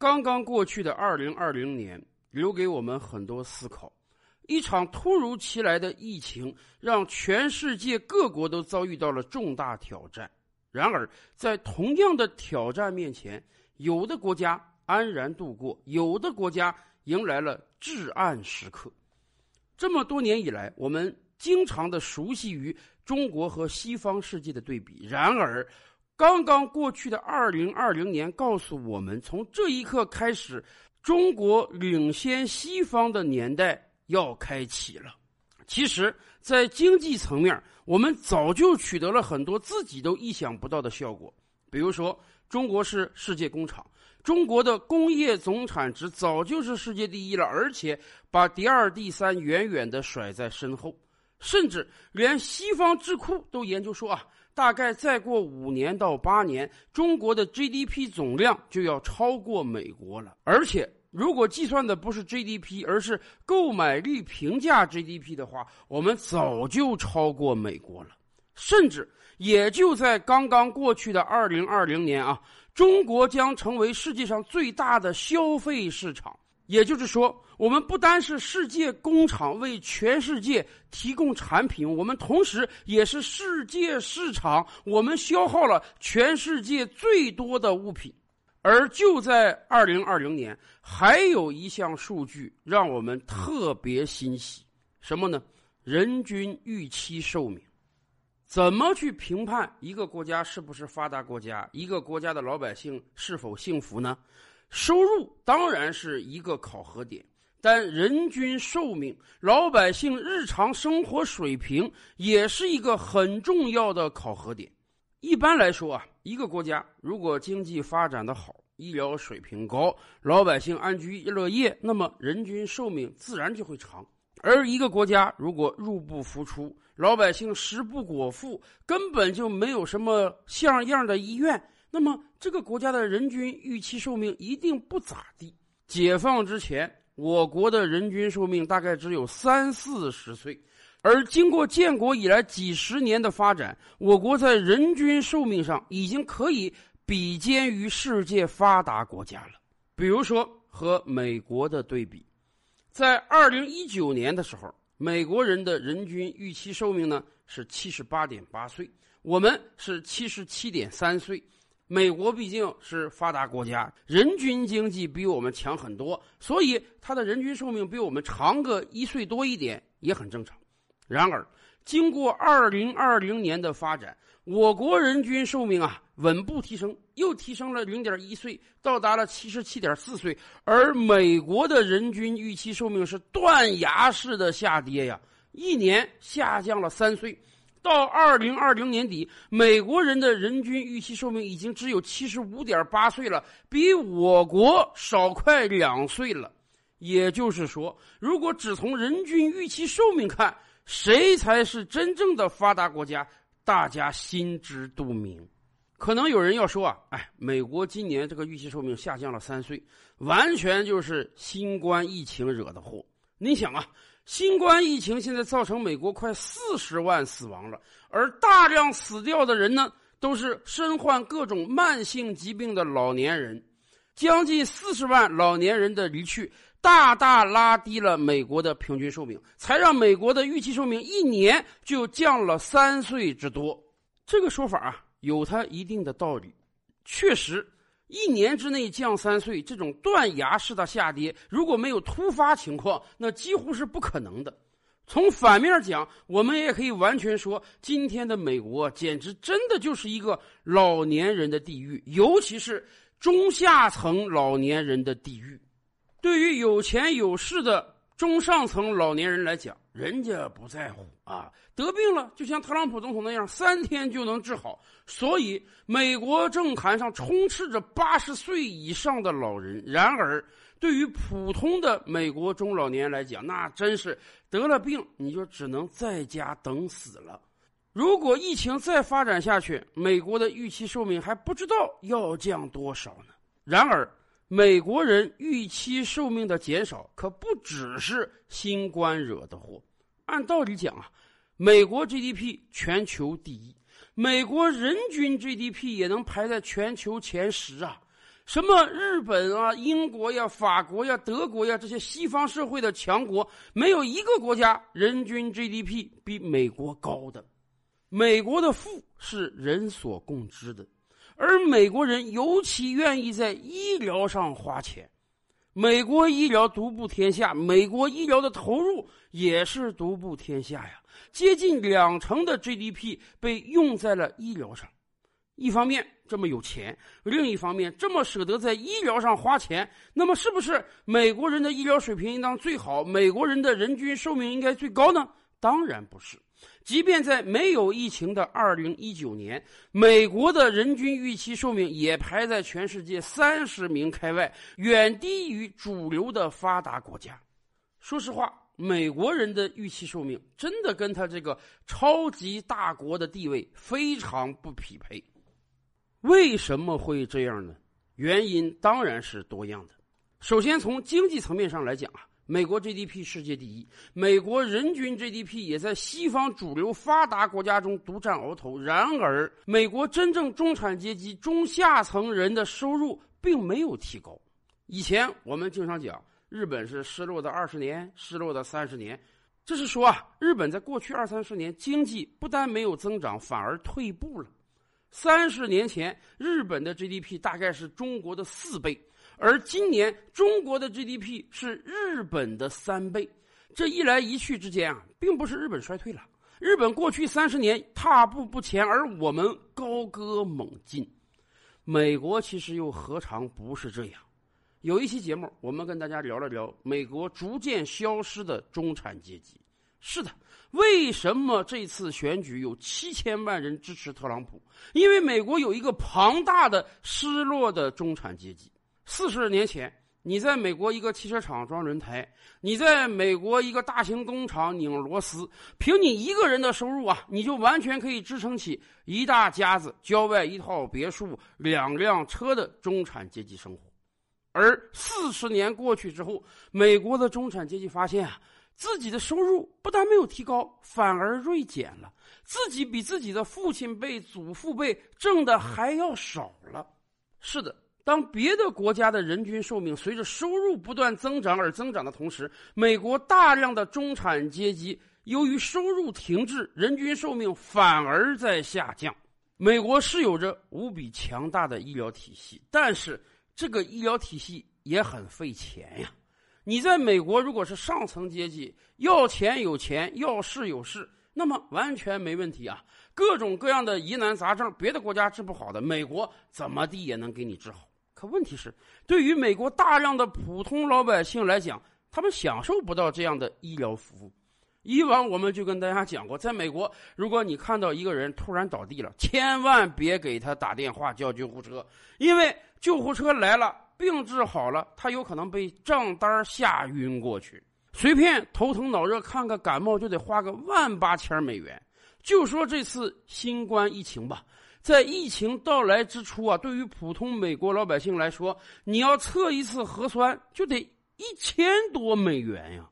刚刚过去的二零二零年，留给我们很多思考。一场突如其来的疫情，让全世界各国都遭遇到了重大挑战。然而，在同样的挑战面前，有的国家安然度过，有的国家迎来了至暗时刻。这么多年以来，我们经常的熟悉于中国和西方世界的对比。然而，刚刚过去的二零二零年告诉我们，从这一刻开始，中国领先西方的年代。要开启了。其实，在经济层面，我们早就取得了很多自己都意想不到的效果。比如说，中国是世界工厂，中国的工业总产值早就是世界第一了，而且把第二、第三远远的甩在身后。甚至连西方智库都研究说啊，大概再过五年到八年，中国的 GDP 总量就要超过美国了，而且。如果计算的不是 GDP，而是购买力平价 GDP 的话，我们早就超过美国了。甚至也就在刚刚过去的2020年啊，中国将成为世界上最大的消费市场。也就是说，我们不单是世界工厂为全世界提供产品，我们同时也是世界市场，我们消耗了全世界最多的物品。而就在二零二零年，还有一项数据让我们特别欣喜，什么呢？人均预期寿命。怎么去评判一个国家是不是发达国家，一个国家的老百姓是否幸福呢？收入当然是一个考核点，但人均寿命、老百姓日常生活水平也是一个很重要的考核点。一般来说啊，一个国家如果经济发展的好，医疗水平高，老百姓安居乐业，那么人均寿命自然就会长。而一个国家如果入不敷出，老百姓食不果腹，根本就没有什么像样的医院，那么这个国家的人均预期寿命一定不咋地。解放之前，我国的人均寿命大概只有三四十岁。而经过建国以来几十年的发展，我国在人均寿命上已经可以比肩于世界发达国家了。比如说和美国的对比，在二零一九年的时候，美国人的人均预期寿命呢是七十八点八岁，我们是七十七点三岁。美国毕竟是发达国家，人均经济比我们强很多，所以它的人均寿命比我们长个一岁多一点也很正常。然而，经过二零二零年的发展，我国人均寿命啊稳步提升，又提升了零点一岁，到达了七十七点四岁。而美国的人均预期寿命是断崖式的下跌呀，一年下降了三岁。到二零二零年底，美国人的人均预期寿命已经只有七十五点八岁了，比我国少快两岁了。也就是说，如果只从人均预期寿命看，谁才是真正的发达国家？大家心知肚明。可能有人要说啊，哎，美国今年这个预期寿命下降了三岁，完全就是新冠疫情惹的祸。你想啊，新冠疫情现在造成美国快四十万死亡了，而大量死掉的人呢，都是身患各种慢性疾病的老年人，将近四十万老年人的离去。大大拉低了美国的平均寿命，才让美国的预期寿命一年就降了三岁之多。这个说法啊，有它一定的道理。确实，一年之内降三岁这种断崖式的下跌，如果没有突发情况，那几乎是不可能的。从反面讲，我们也可以完全说，今天的美国简直真的就是一个老年人的地狱，尤其是中下层老年人的地狱。对于有钱有势的中上层老年人来讲，人家不在乎啊，得病了就像特朗普总统那样，三天就能治好。所以，美国政坛上充斥着八十岁以上的老人。然而，对于普通的美国中老年来讲，那真是得了病你就只能在家等死了。如果疫情再发展下去，美国的预期寿命还不知道要降多少呢。然而，美国人预期寿命的减少可不只是新冠惹的祸。按道理讲啊，美国 GDP 全球第一，美国人均 GDP 也能排在全球前十啊。什么日本啊、英国呀、法国呀、德国呀这些西方社会的强国，没有一个国家人均 GDP 比美国高的。美国的富是人所共知的，而美国人尤其愿意在医疗上花钱。美国医疗独步天下，美国医疗的投入也是独步天下呀，接近两成的 GDP 被用在了医疗上。一方面这么有钱，另一方面这么舍得在医疗上花钱，那么是不是美国人的医疗水平应当最好？美国人的人均寿命应该最高呢？当然不是。即便在没有疫情的二零一九年，美国的人均预期寿命也排在全世界三十名开外，远低于主流的发达国家。说实话，美国人的预期寿命真的跟他这个超级大国的地位非常不匹配。为什么会这样呢？原因当然是多样的。首先，从经济层面上来讲啊，美国 GDP 世界第一，美国人均 GDP 也在西方主流发达国家中独占鳌头。然而，美国真正中产阶级中下层人的收入并没有提高。以前我们经常讲，日本是失落的二十年，失落的三十年，这是说啊，日本在过去二三十年经济不但没有增长，反而退步了。三十年前，日本的 GDP 大概是中国的四倍，而今年中国的 GDP 是日本的三倍。这一来一去之间啊，并不是日本衰退了，日本过去三十年踏步不前，而我们高歌猛进。美国其实又何尝不是这样？有一期节目，我们跟大家聊了聊美国逐渐消失的中产阶级。是的。为什么这次选举有七千万人支持特朗普？因为美国有一个庞大的失落的中产阶级。四十年前，你在美国一个汽车厂装轮胎，你在美国一个大型工厂拧螺丝，凭你一个人的收入啊，你就完全可以支撑起一大家子、郊外一套别墅、两辆车的中产阶级生活。而四十年过去之后，美国的中产阶级发现啊。自己的收入不但没有提高，反而锐减了。自己比自己的父亲辈、祖父辈挣的还要少了。是的，当别的国家的人均寿命随着收入不断增长而增长的同时，美国大量的中产阶级由于收入停滞，人均寿命反而在下降。美国是有着无比强大的医疗体系，但是这个医疗体系也很费钱呀。你在美国，如果是上层阶级，要钱有钱，要势有势，那么完全没问题啊。各种各样的疑难杂症，别的国家治不好的，美国怎么地也能给你治好。可问题是，对于美国大量的普通老百姓来讲，他们享受不到这样的医疗服务。以往我们就跟大家讲过，在美国，如果你看到一个人突然倒地了，千万别给他打电话叫救护车，因为救护车来了。病治好了，他有可能被账单吓晕过去。随便头疼脑热看个感冒就得花个万八千美元。就说这次新冠疫情吧，在疫情到来之初啊，对于普通美国老百姓来说，你要测一次核酸就得一千多美元呀。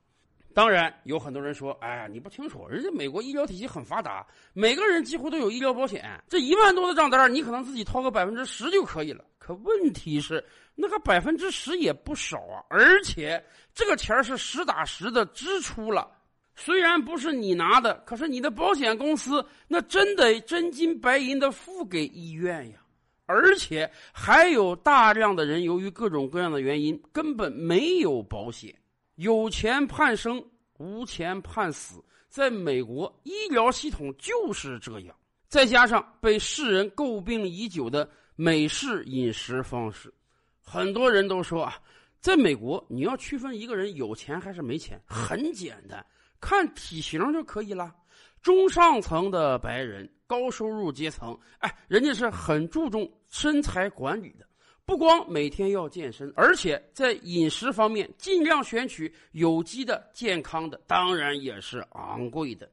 当然，有很多人说：“哎呀，你不清楚，人家美国医疗体系很发达，每个人几乎都有医疗保险。这一万多的账单，你可能自己掏个百分之十就可以了。”可问题是，那个百分之十也不少啊，而且这个钱是实打实的支出了。虽然不是你拿的，可是你的保险公司那真得真金白银的付给医院呀。而且还有大量的人由于各种各样的原因根本没有保险。有钱判生，无钱判死。在美国，医疗系统就是这样。再加上被世人诟病已久的美式饮食方式，很多人都说啊，在美国你要区分一个人有钱还是没钱，很简单，看体型就可以了。中上层的白人、高收入阶层，哎，人家是很注重身材管理的。不光每天要健身，而且在饮食方面尽量选取有机的、健康的，当然也是昂贵的。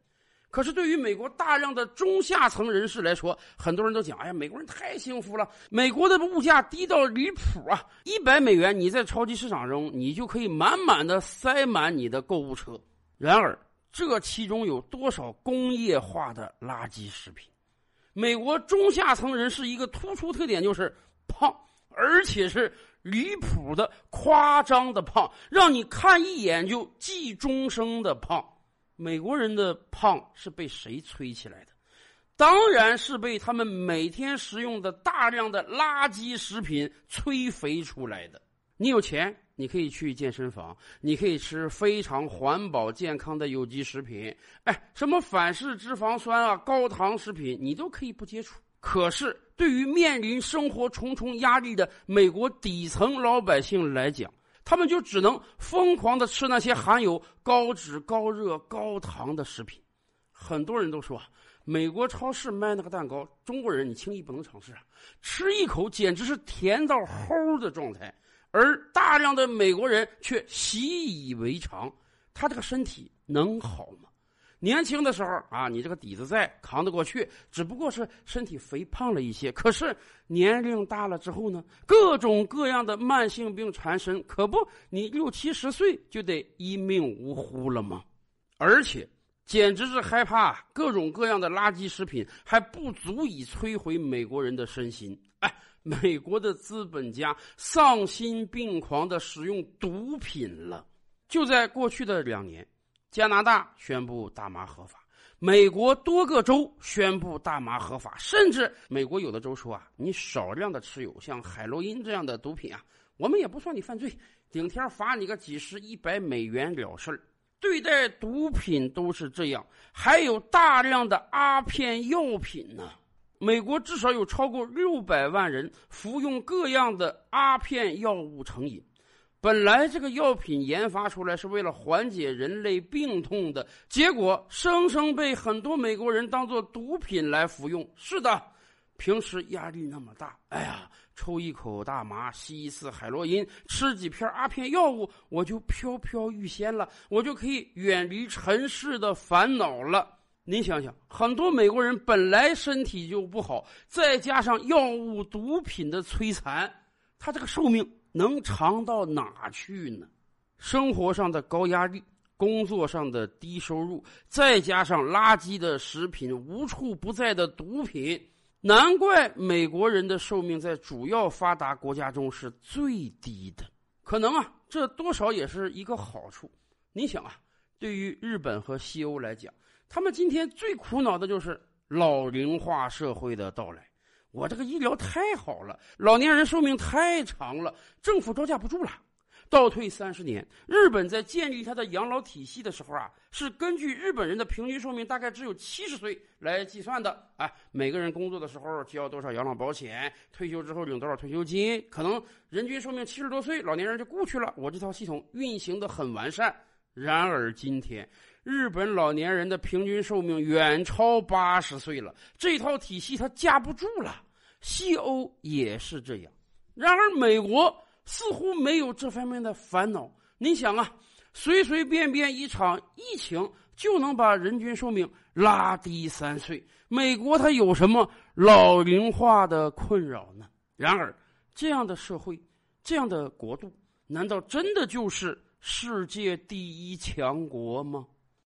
可是对于美国大量的中下层人士来说，很多人都讲：“哎呀，美国人太幸福了，美国的物价低到离谱啊！一百美元，你在超级市场中，你就可以满满的塞满你的购物车。然而，这其中有多少工业化的垃圾食品？美国中下层人士一个突出特点就是胖。”而且是离谱的、夸张的胖，让你看一眼就记终生的胖。美国人的胖是被谁催起来的？当然是被他们每天食用的大量的垃圾食品催肥出来的。你有钱，你可以去健身房，你可以吃非常环保健康的有机食品，哎，什么反式脂肪酸啊、高糖食品，你都可以不接触。可是，对于面临生活重重压力的美国底层老百姓来讲，他们就只能疯狂的吃那些含有高脂、高热、高糖的食品。很多人都说。美国超市卖那个蛋糕，中国人你轻易不能尝试啊！吃一口简直是甜到齁的状态，而大量的美国人却习以为常。他这个身体能好吗？年轻的时候啊，你这个底子在，扛得过去，只不过是身体肥胖了一些。可是年龄大了之后呢，各种各样的慢性病缠身，可不，你六七十岁就得一命呜呼了吗？而且。简直是害怕，各种各样的垃圾食品还不足以摧毁美国人的身心。美国的资本家丧心病狂的使用毒品了。就在过去的两年，加拿大宣布大麻合法，美国多个州宣布大麻合法，甚至美国有的州说啊，你少量的持有像海洛因这样的毒品啊，我们也不算你犯罪，顶天罚你个几十、一百美元了事儿。对待毒品都是这样，还有大量的阿片药品呢。美国至少有超过六百万人服用各样的阿片药物成瘾。本来这个药品研发出来是为了缓解人类病痛的，结果生生被很多美国人当做毒品来服用。是的，平时压力那么大，哎呀。抽一口大麻，吸一次海洛因，吃几片阿片药物，我就飘飘欲仙了，我就可以远离尘世的烦恼了。您想想，很多美国人本来身体就不好，再加上药物、毒品的摧残，他这个寿命能长到哪去呢？生活上的高压力，工作上的低收入，再加上垃圾的食品，无处不在的毒品。难怪美国人的寿命在主要发达国家中是最低的，可能啊，这多少也是一个好处。你想啊，对于日本和西欧来讲，他们今天最苦恼的就是老龄化社会的到来。我这个医疗太好了，老年人寿命太长了，政府招架不住了。倒退三十年，日本在建立它的养老体系的时候啊，是根据日本人的平均寿命大概只有七十岁来计算的。哎，每个人工作的时候交多少养老保险，退休之后领多少退休金，可能人均寿命七十多岁，老年人就过去了。我这套系统运行的很完善。然而今天，日本老年人的平均寿命远超八十岁了，这套体系它架不住了。西欧也是这样。然而美国。似乎没有这方面的烦恼。你想啊，随随便便一场疫情就能把人均寿命拉低三岁。美国它有什么老龄化的困扰呢？然而，这样的社会，这样的国度，难道真的就是世界第一强国吗？